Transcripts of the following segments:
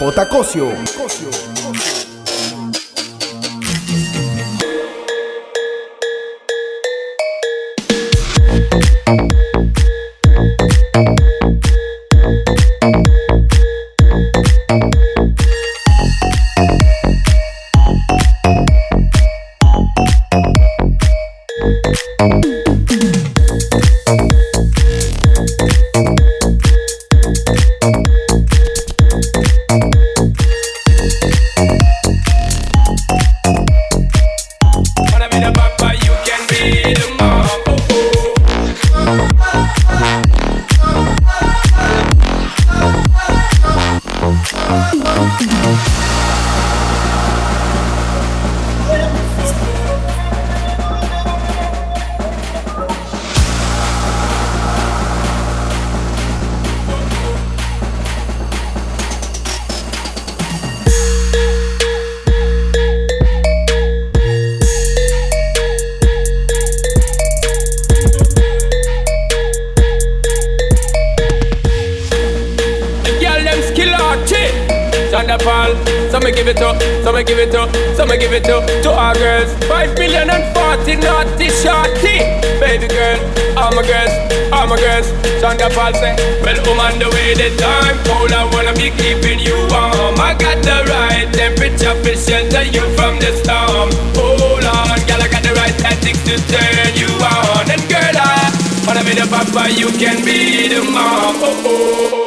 J. Cosio. My girls, all my girls. Thunderfall say, well, woman, the way the time cold, I wanna be keeping you warm. I got the right temperature to shelter you from the storm. Hold on, girl, I got the right tactics to turn you on. And girl, I wanna be the papa, you can be the mom. Oh, oh, oh, oh.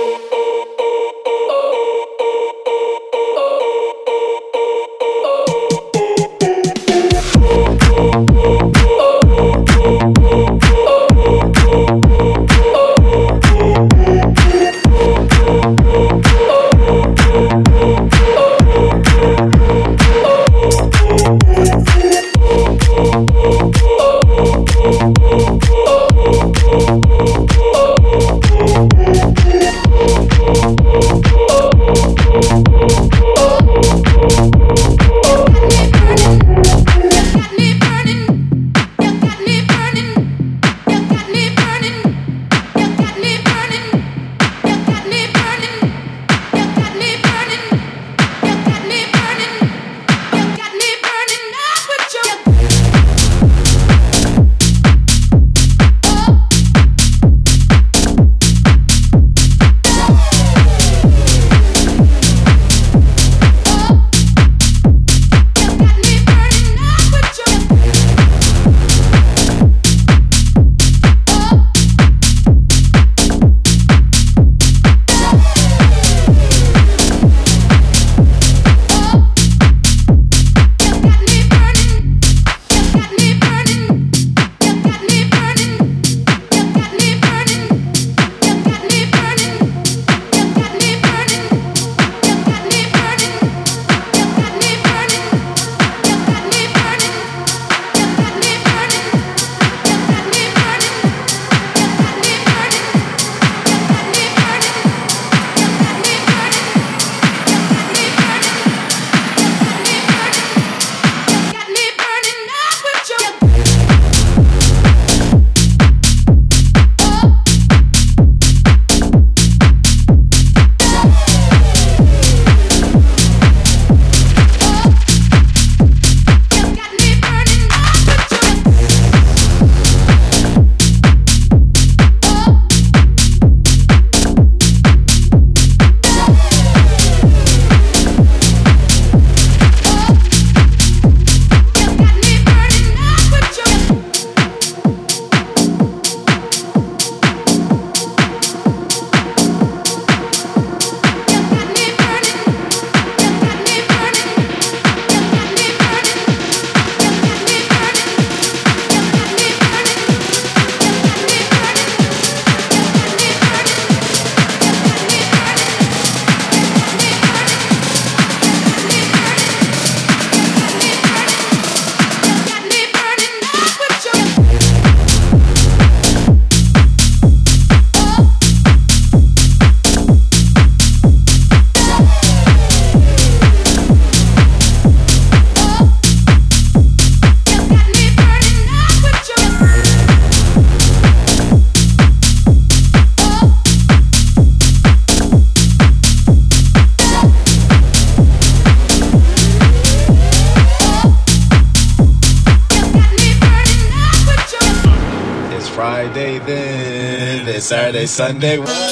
Sunday.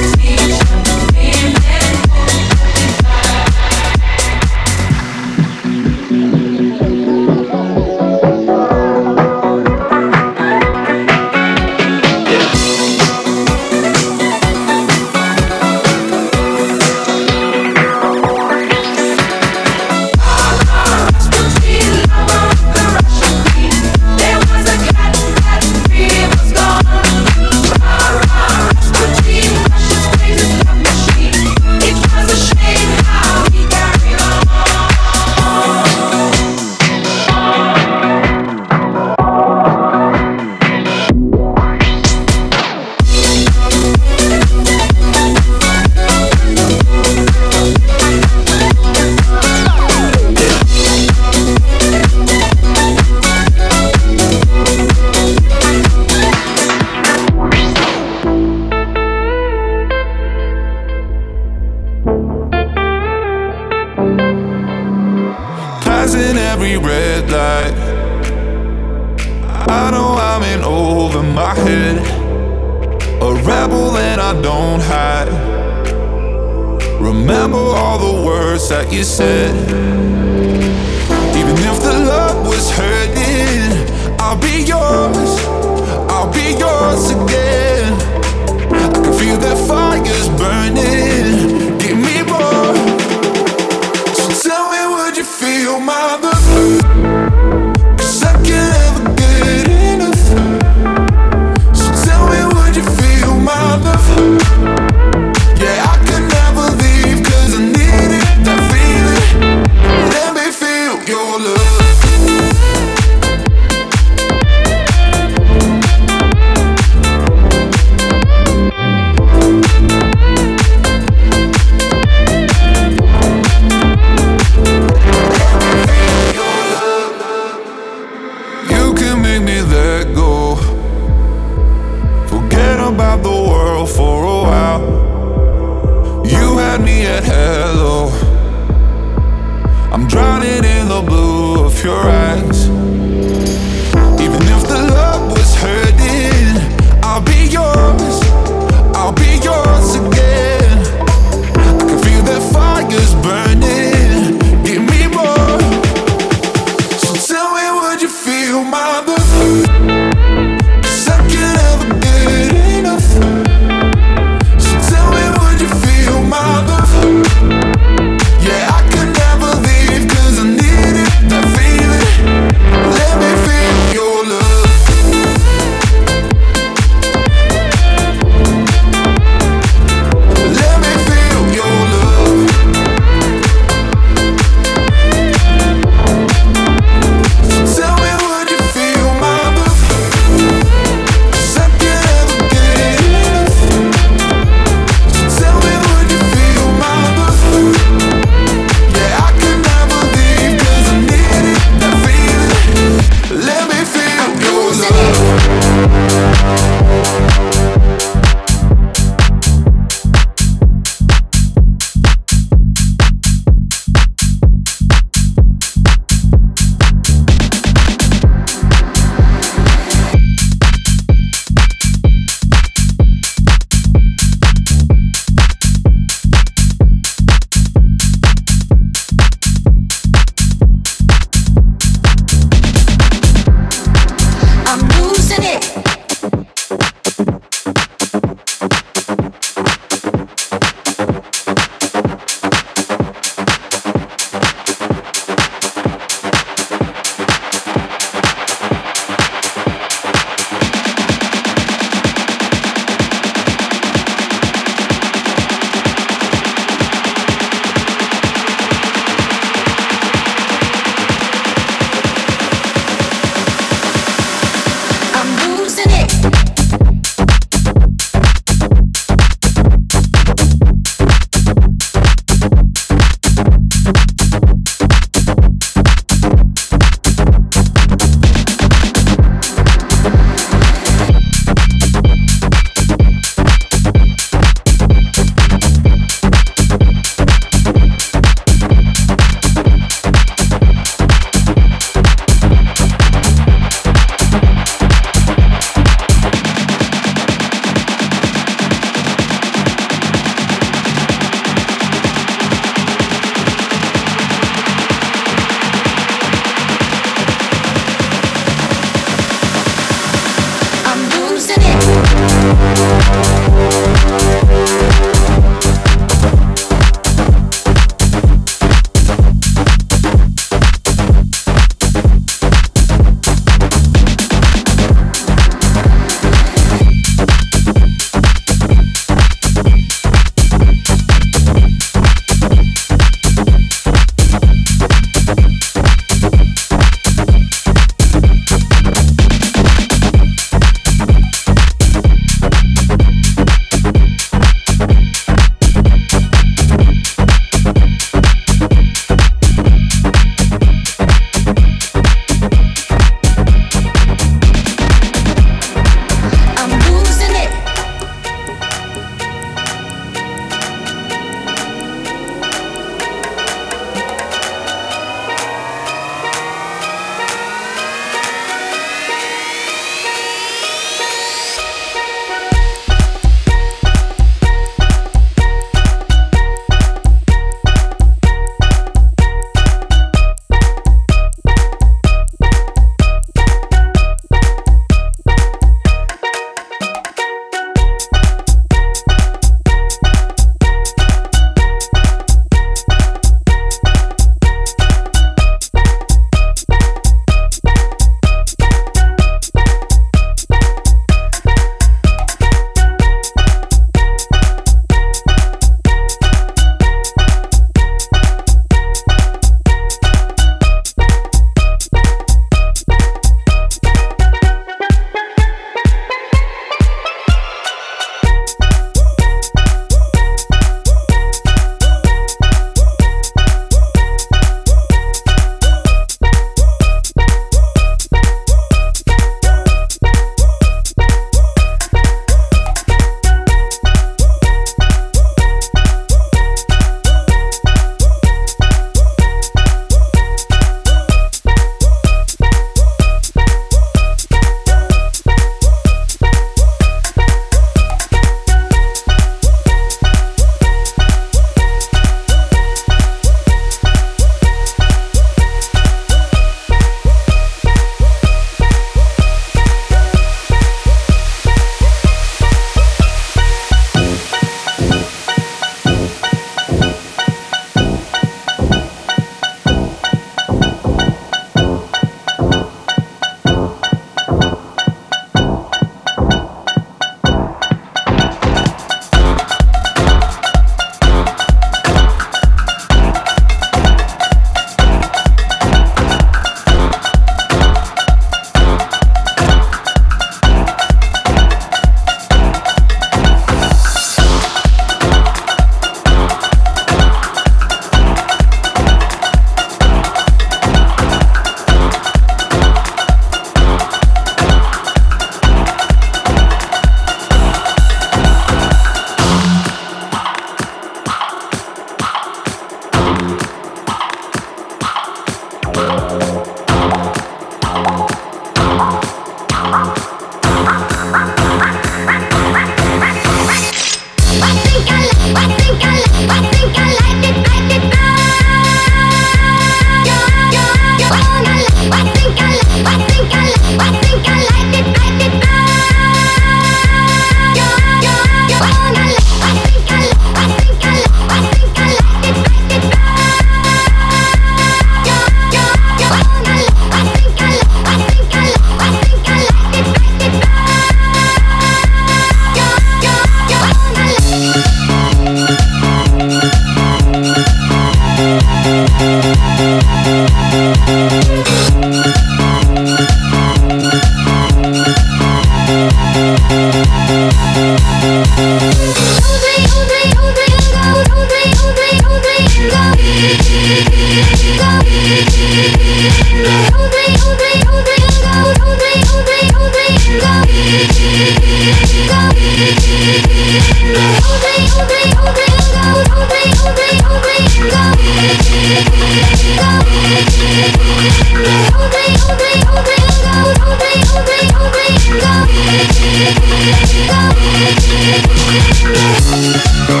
go,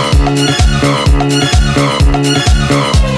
go, go, go.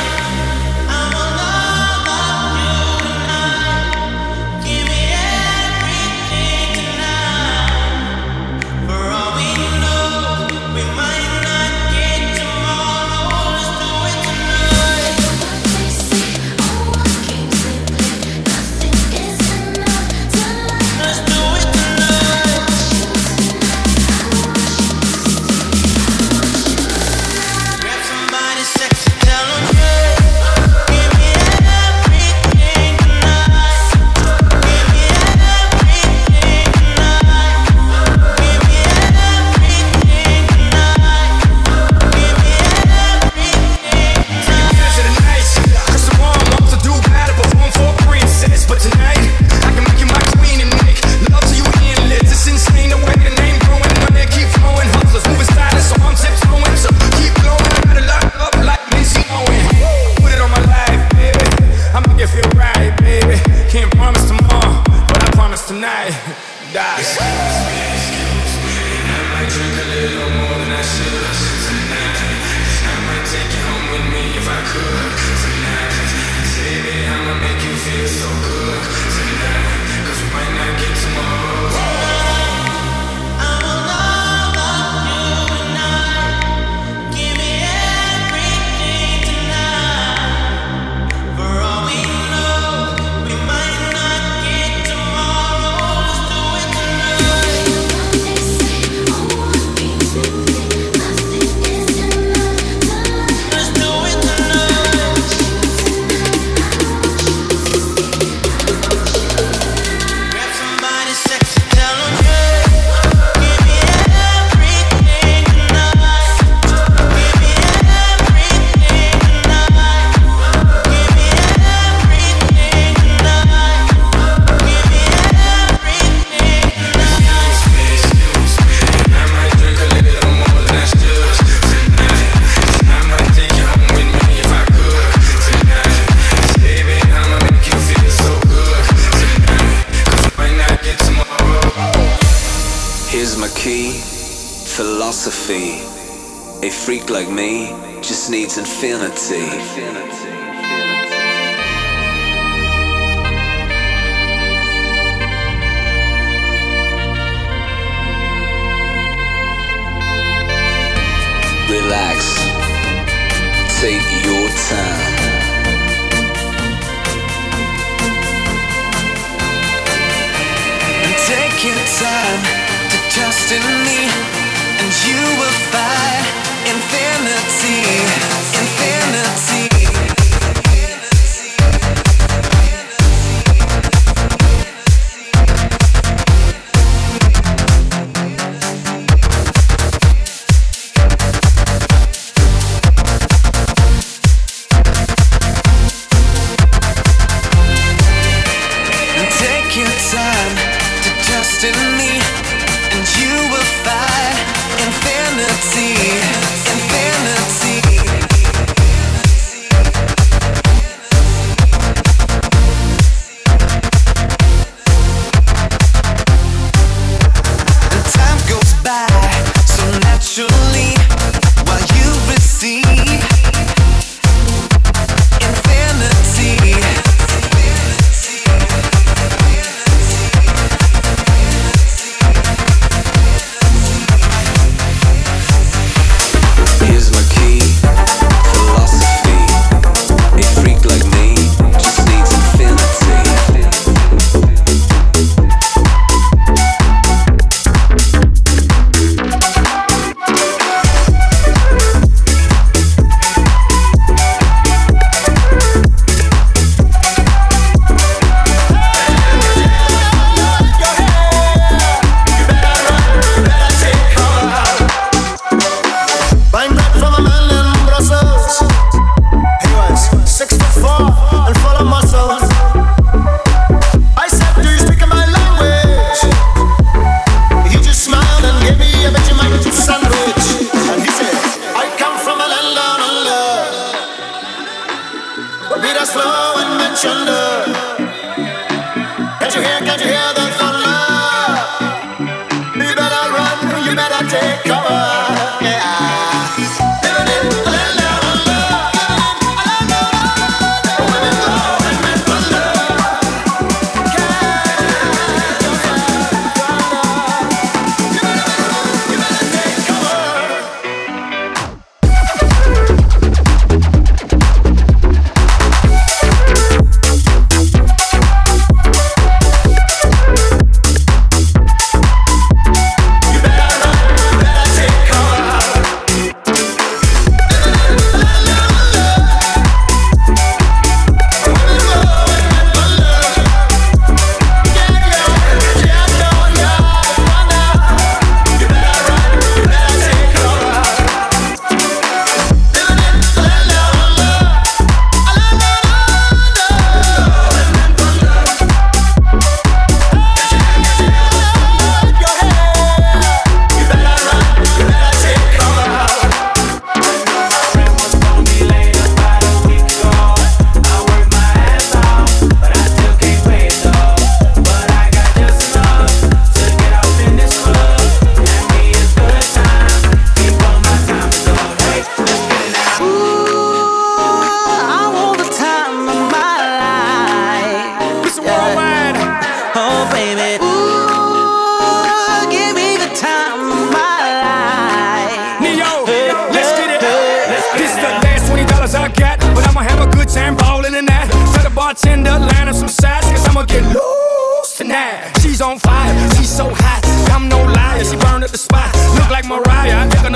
A freak like me just needs infinity. Relax, take your time. And take your time to trust in me, and you will find infinity, infinity.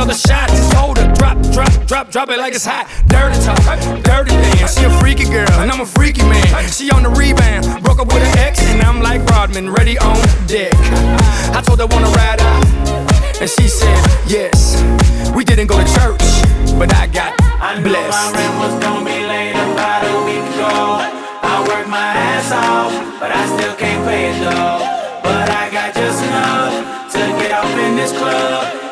Another shot. Just hold her, drop, drop, drop, drop it like it's hot. Dirty talk, dirty dance. She a freaky girl, and I'm a freaky man. She on the rebound, broke up with an ex, and I'm like Rodman, ready on deck. I told her wanna ride out, and she said yes. We didn't go to church, but I got I knew my rent was gonna be late about a week ago. I worked my ass off, but I still can't pay it though. But I got just enough to get off in this club.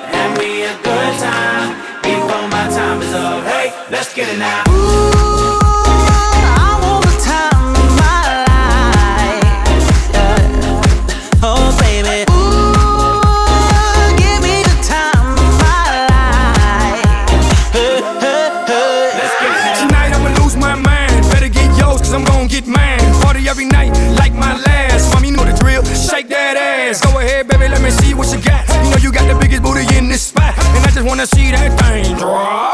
What you got. You know you got the biggest booty in this spot. And I just wanna see that thing drop.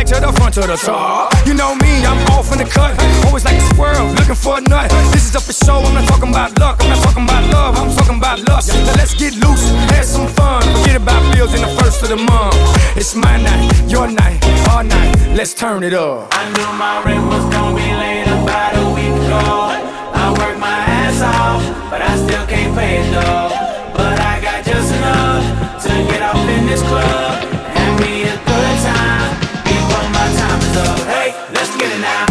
Back to the front to the top. You know me, I'm off in the cut. Always like a squirrel, looking for a nut. This is up for show, I'm not talking about luck. I'm not talking about love, I'm talking about lust. Now let's get loose, have some fun. Forget about bills in the first of the month. It's my night, your night, our night. Let's turn it up. I knew my rent was gonna be late about a week ago. I worked my ass off, but I still can't pay it though. But I got just enough to get off in this club. Now.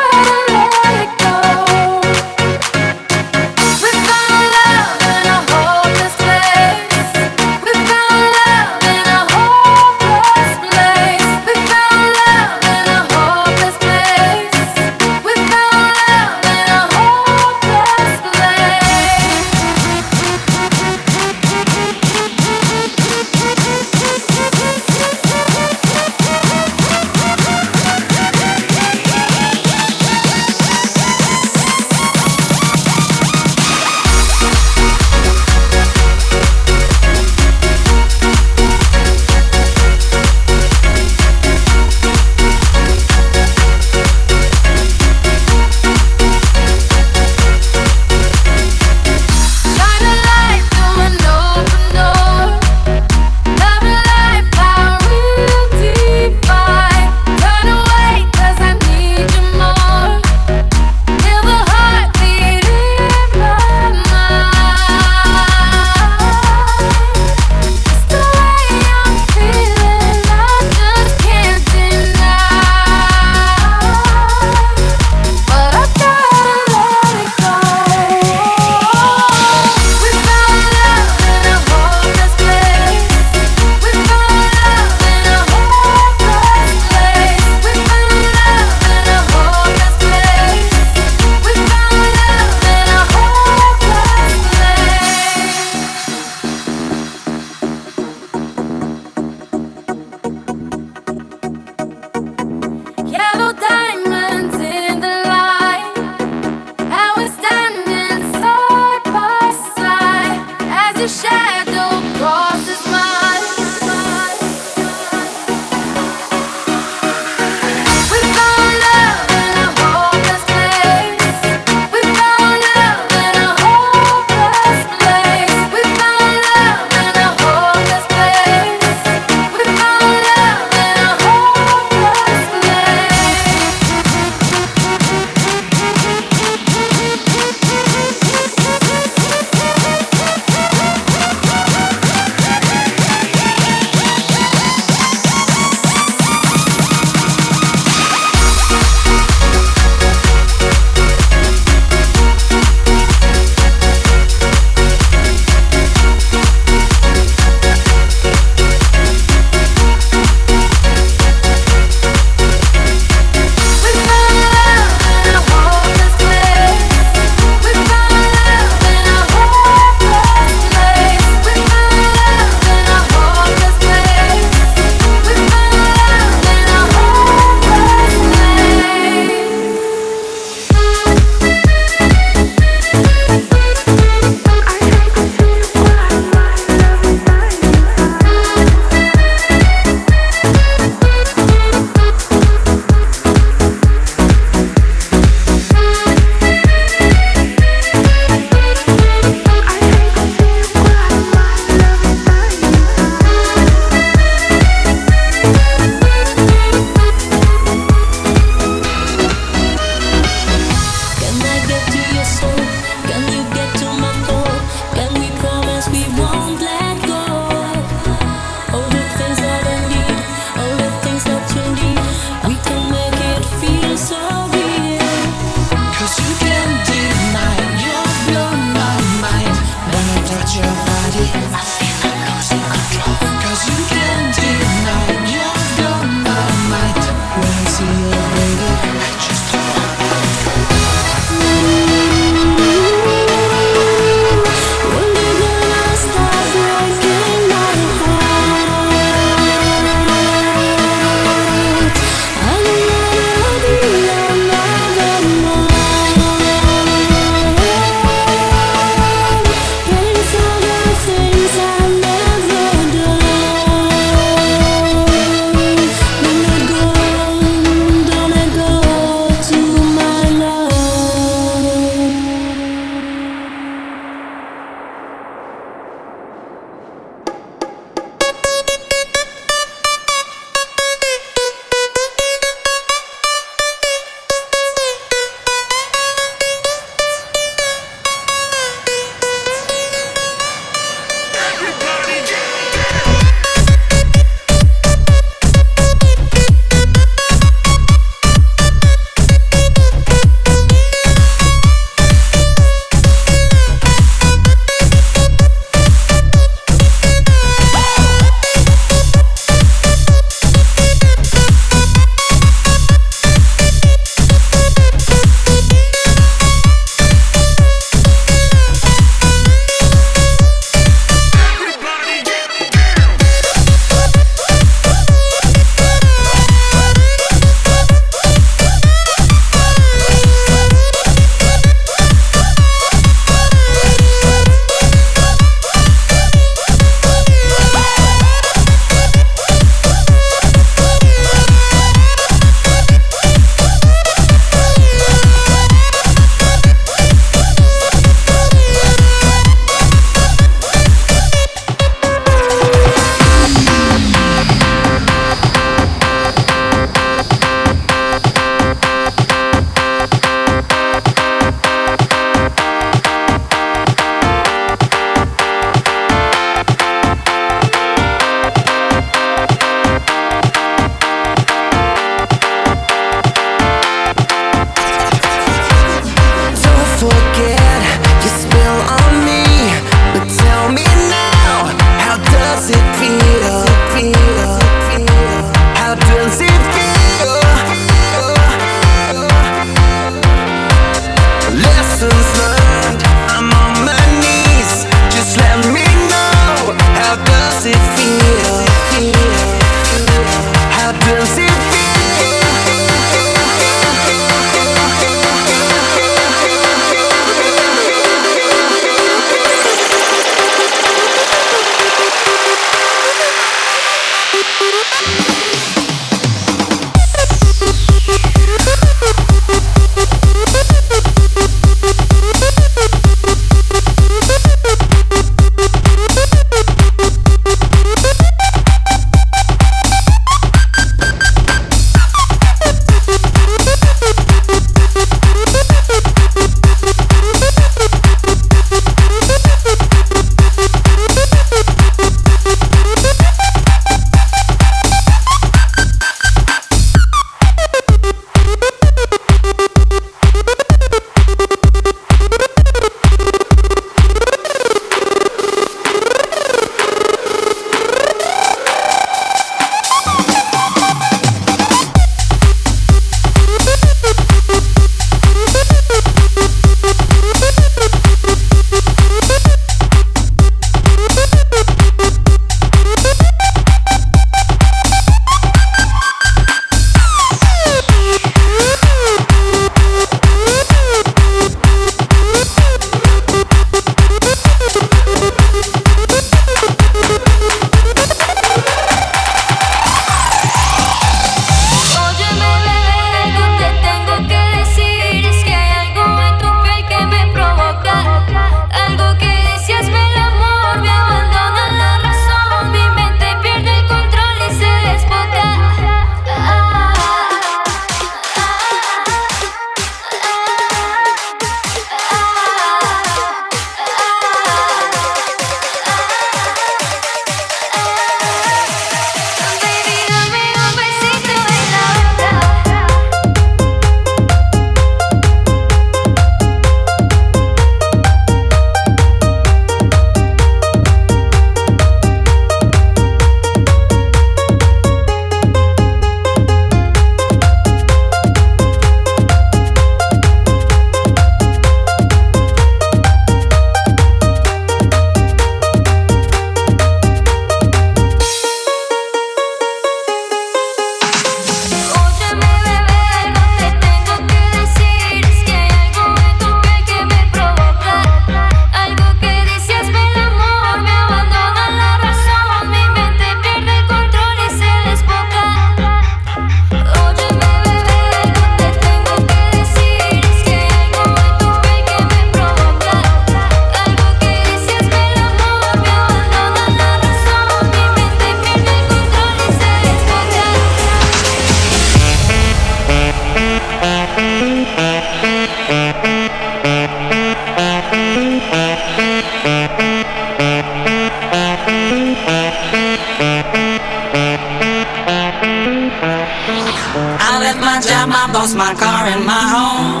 I left my job, my boss, my car, and my home.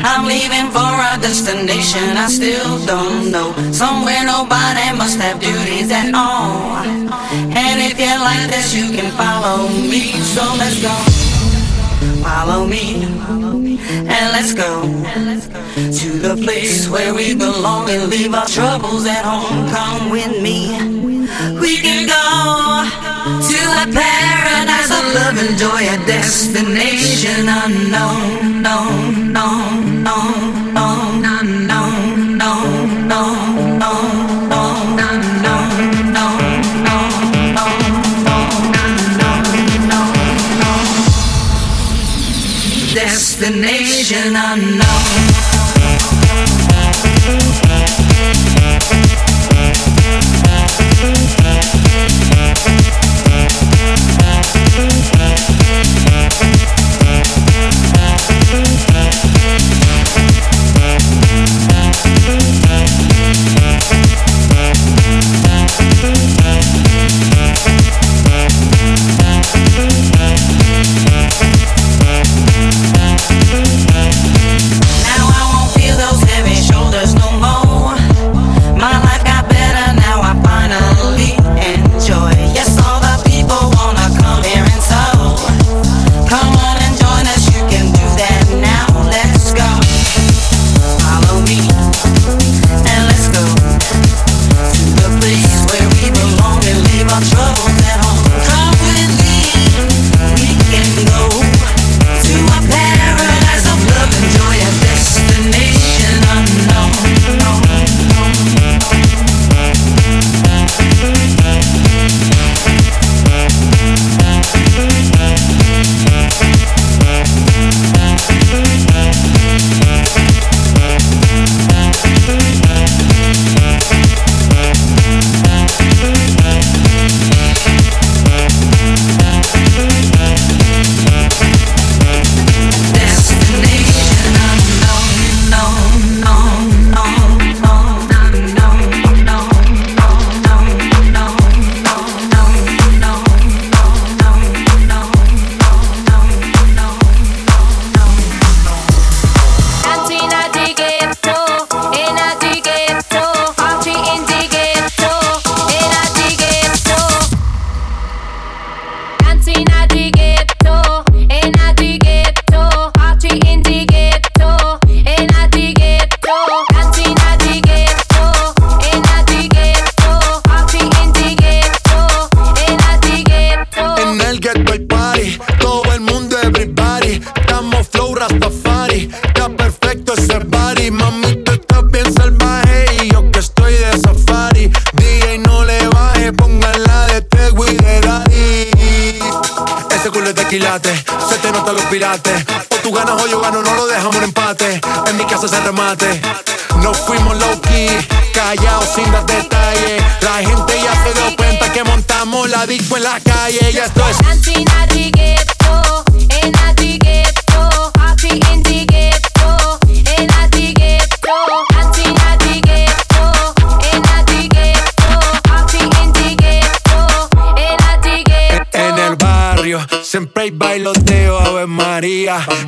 I'm leaving for a destination I still don't know. Somewhere nobody must have duties at all. And if you like this, you can follow me. So let's go. Follow me. And let's go to the place where we belong and leave our troubles at home. Come with me. We can go a paradise of love and joy, a destination unknown, known, known, known, unknown, unknown. Destination unknown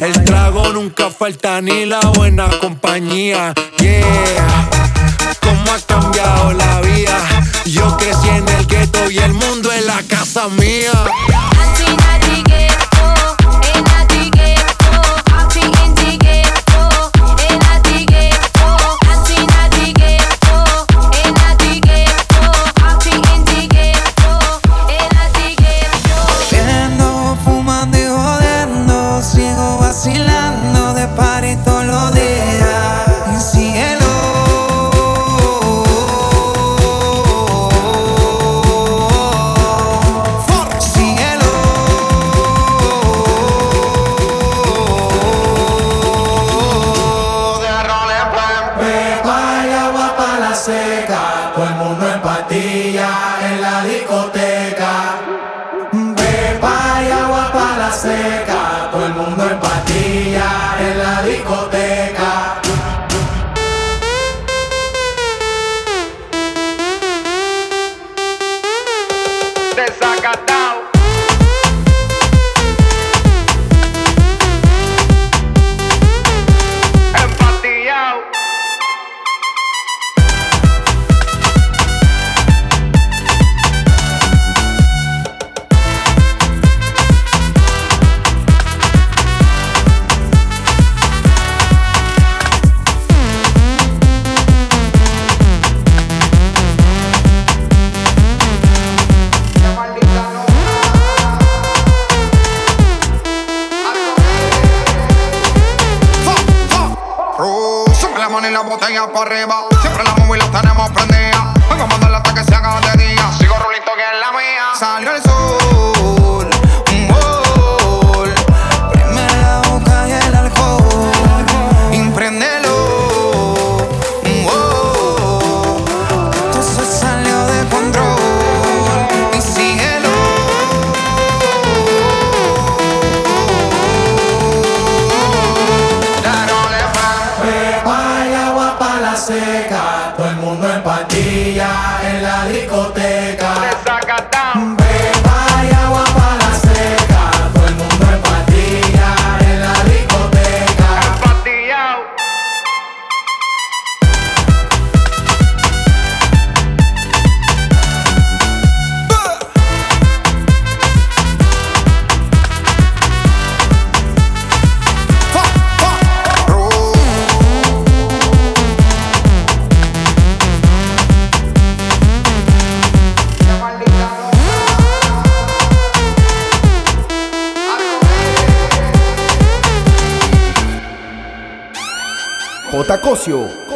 El trago nunca falta ni la buena compañía. Yeah. Siempre la móvil la tenemos prendida. Vengo a mandarla hasta que se haga de día. Sigo rulito que es la mía. Tracosio